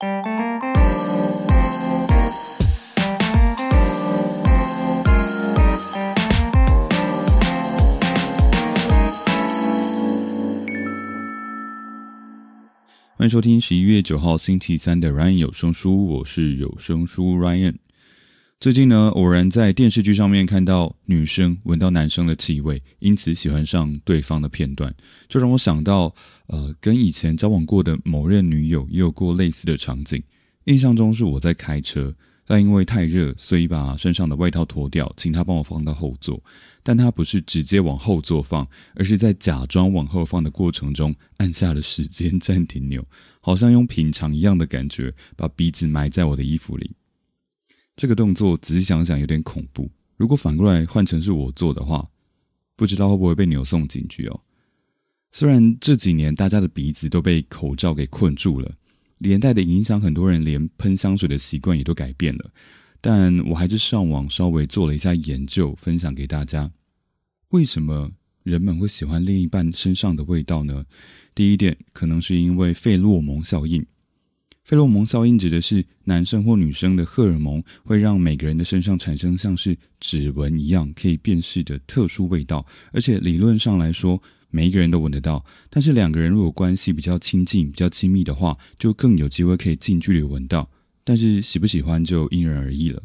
欢迎收听十一月九号星期三的 Ryan 有声书，我是有声书 Ryan。最近呢，偶然在电视剧上面看到女生闻到男生的气味，因此喜欢上对方的片段，就让我想到，呃，跟以前交往过的某任女友也有过类似的场景。印象中是我在开车。但因为太热，所以把身上的外套脱掉，请他帮我放到后座。但他不是直接往后座放，而是在假装往后放的过程中按下了时间暂停钮，好像用品尝一样的感觉，把鼻子埋在我的衣服里。这个动作仔细想想有点恐怖。如果反过来换成是我做的话，不知道会不会被扭送警局哦。虽然这几年大家的鼻子都被口罩给困住了。连带的影响，很多人连喷香水的习惯也都改变了。但我还是上网稍微做了一下研究，分享给大家。为什么人们会喜欢另一半身上的味道呢？第一点，可能是因为费洛蒙效应。费洛蒙效应指的是男生或女生的荷尔蒙会让每个人的身上产生像是指纹一样可以辨识的特殊味道，而且理论上来说。每一个人都闻得到，但是两个人如果关系比较亲近、比较亲密的话，就更有机会可以近距离闻到。但是喜不喜欢就因人而异了。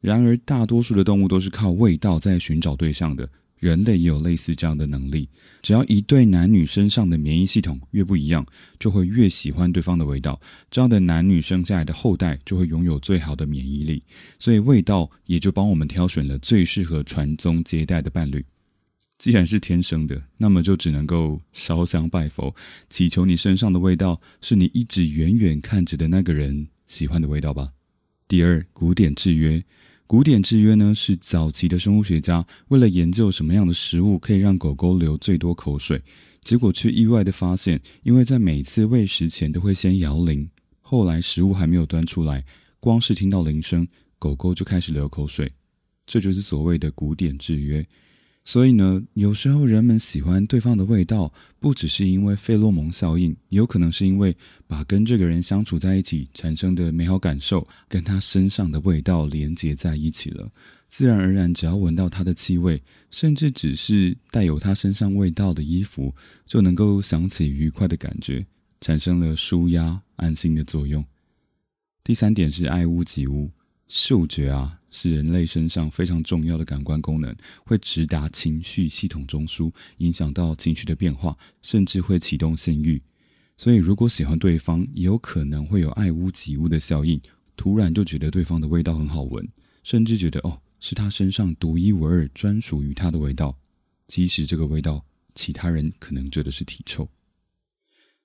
然而，大多数的动物都是靠味道在寻找对象的，人类也有类似这样的能力。只要一对男女身上的免疫系统越不一样，就会越喜欢对方的味道。这样的男女生下来的后代就会拥有最好的免疫力，所以味道也就帮我们挑选了最适合传宗接代的伴侣。既然是天生的，那么就只能够烧香拜佛，祈求你身上的味道是你一直远远看着的那个人喜欢的味道吧。第二，古典制约。古典制约呢，是早期的生物学家为了研究什么样的食物可以让狗狗流最多口水，结果却意外的发现，因为在每次喂食前都会先摇铃，后来食物还没有端出来，光是听到铃声，狗狗就开始流口水，这就是所谓的古典制约。所以呢，有时候人们喜欢对方的味道，不只是因为费洛蒙效应，有可能是因为把跟这个人相处在一起产生的美好感受，跟他身上的味道连接在一起了。自然而然，只要闻到他的气味，甚至只是带有他身上味道的衣服，就能够想起愉快的感觉，产生了舒压安心的作用。第三点是爱屋及乌，嗅觉啊。是人类身上非常重要的感官功能，会直达情绪系统中枢，影响到情绪的变化，甚至会启动性欲。所以，如果喜欢对方，也有可能会有爱屋及乌的效应，突然就觉得对方的味道很好闻，甚至觉得哦，是他身上独一无二、专属于他的味道，即使这个味道其他人可能觉得是体臭。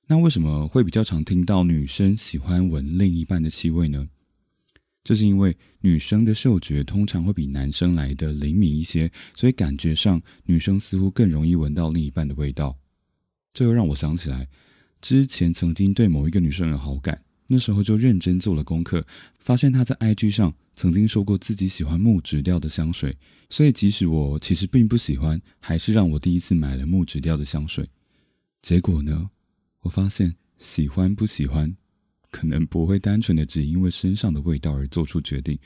那为什么会比较常听到女生喜欢闻另一半的气味呢？这是因为女生的嗅觉通常会比男生来的灵敏一些，所以感觉上女生似乎更容易闻到另一半的味道。这又让我想起来，之前曾经对某一个女生有好感，那时候就认真做了功课，发现她在 IG 上曾经说过自己喜欢木质调的香水，所以即使我其实并不喜欢，还是让我第一次买了木质调的香水。结果呢，我发现喜欢不喜欢。可能不会单纯的只因为身上的味道而做出决定，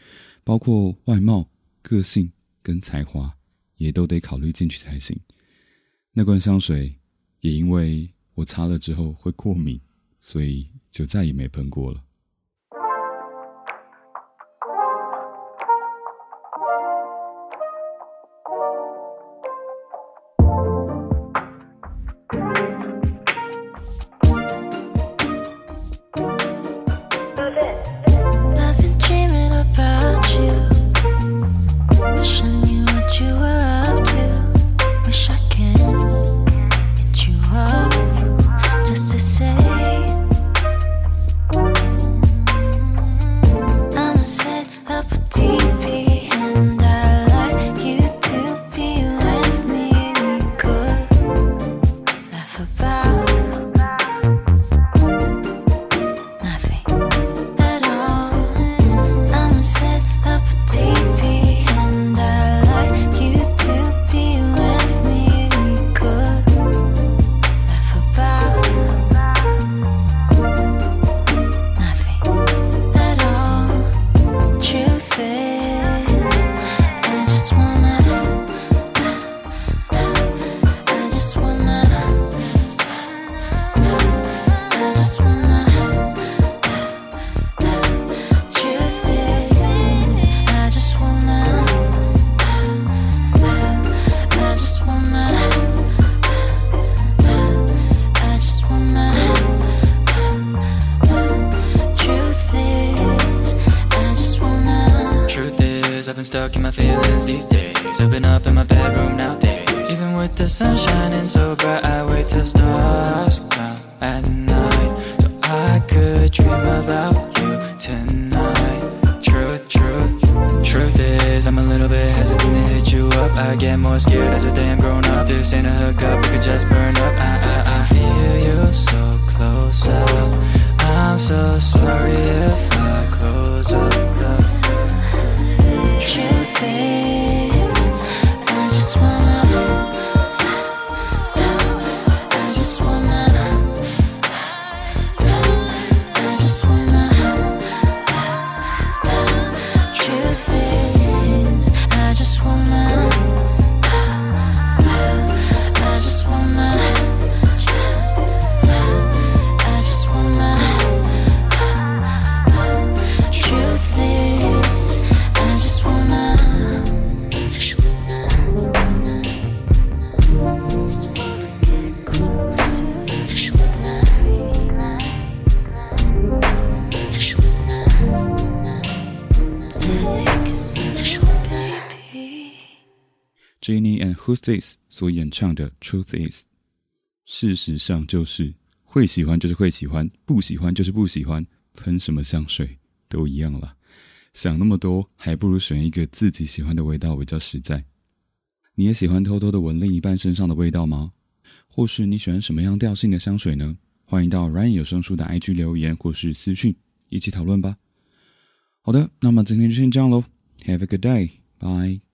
包括外貌、个性跟才华，也都得考虑进去才行。那罐香水也因为我擦了之后会过敏，所以就再也没喷过了。I've been stuck in my feelings these days. I've been up in my bedroom nowadays. Even with the sun shining so bright, I wait till stars come at night. So I could dream about you tonight. Truth, truth, truth is, I'm a little bit hesitant to hit you up. I get more scared as a damn grown up. This ain't a hookup, we could just burn up. I, Jenny and Who's This 所演唱的《Truth Is》，事实上就是会喜欢就是会喜欢，不喜欢就是不喜欢，喷什么香水都一样了。想那么多，还不如选一个自己喜欢的味道比较实在。你也喜欢偷偷的闻另一半身上的味道吗？或是你喜欢什么样调性的香水呢？欢迎到 Ryan 有声书的 IG 留言或是私讯，一起讨论吧。好的，那么今天就先这样喽。Have a good day, bye.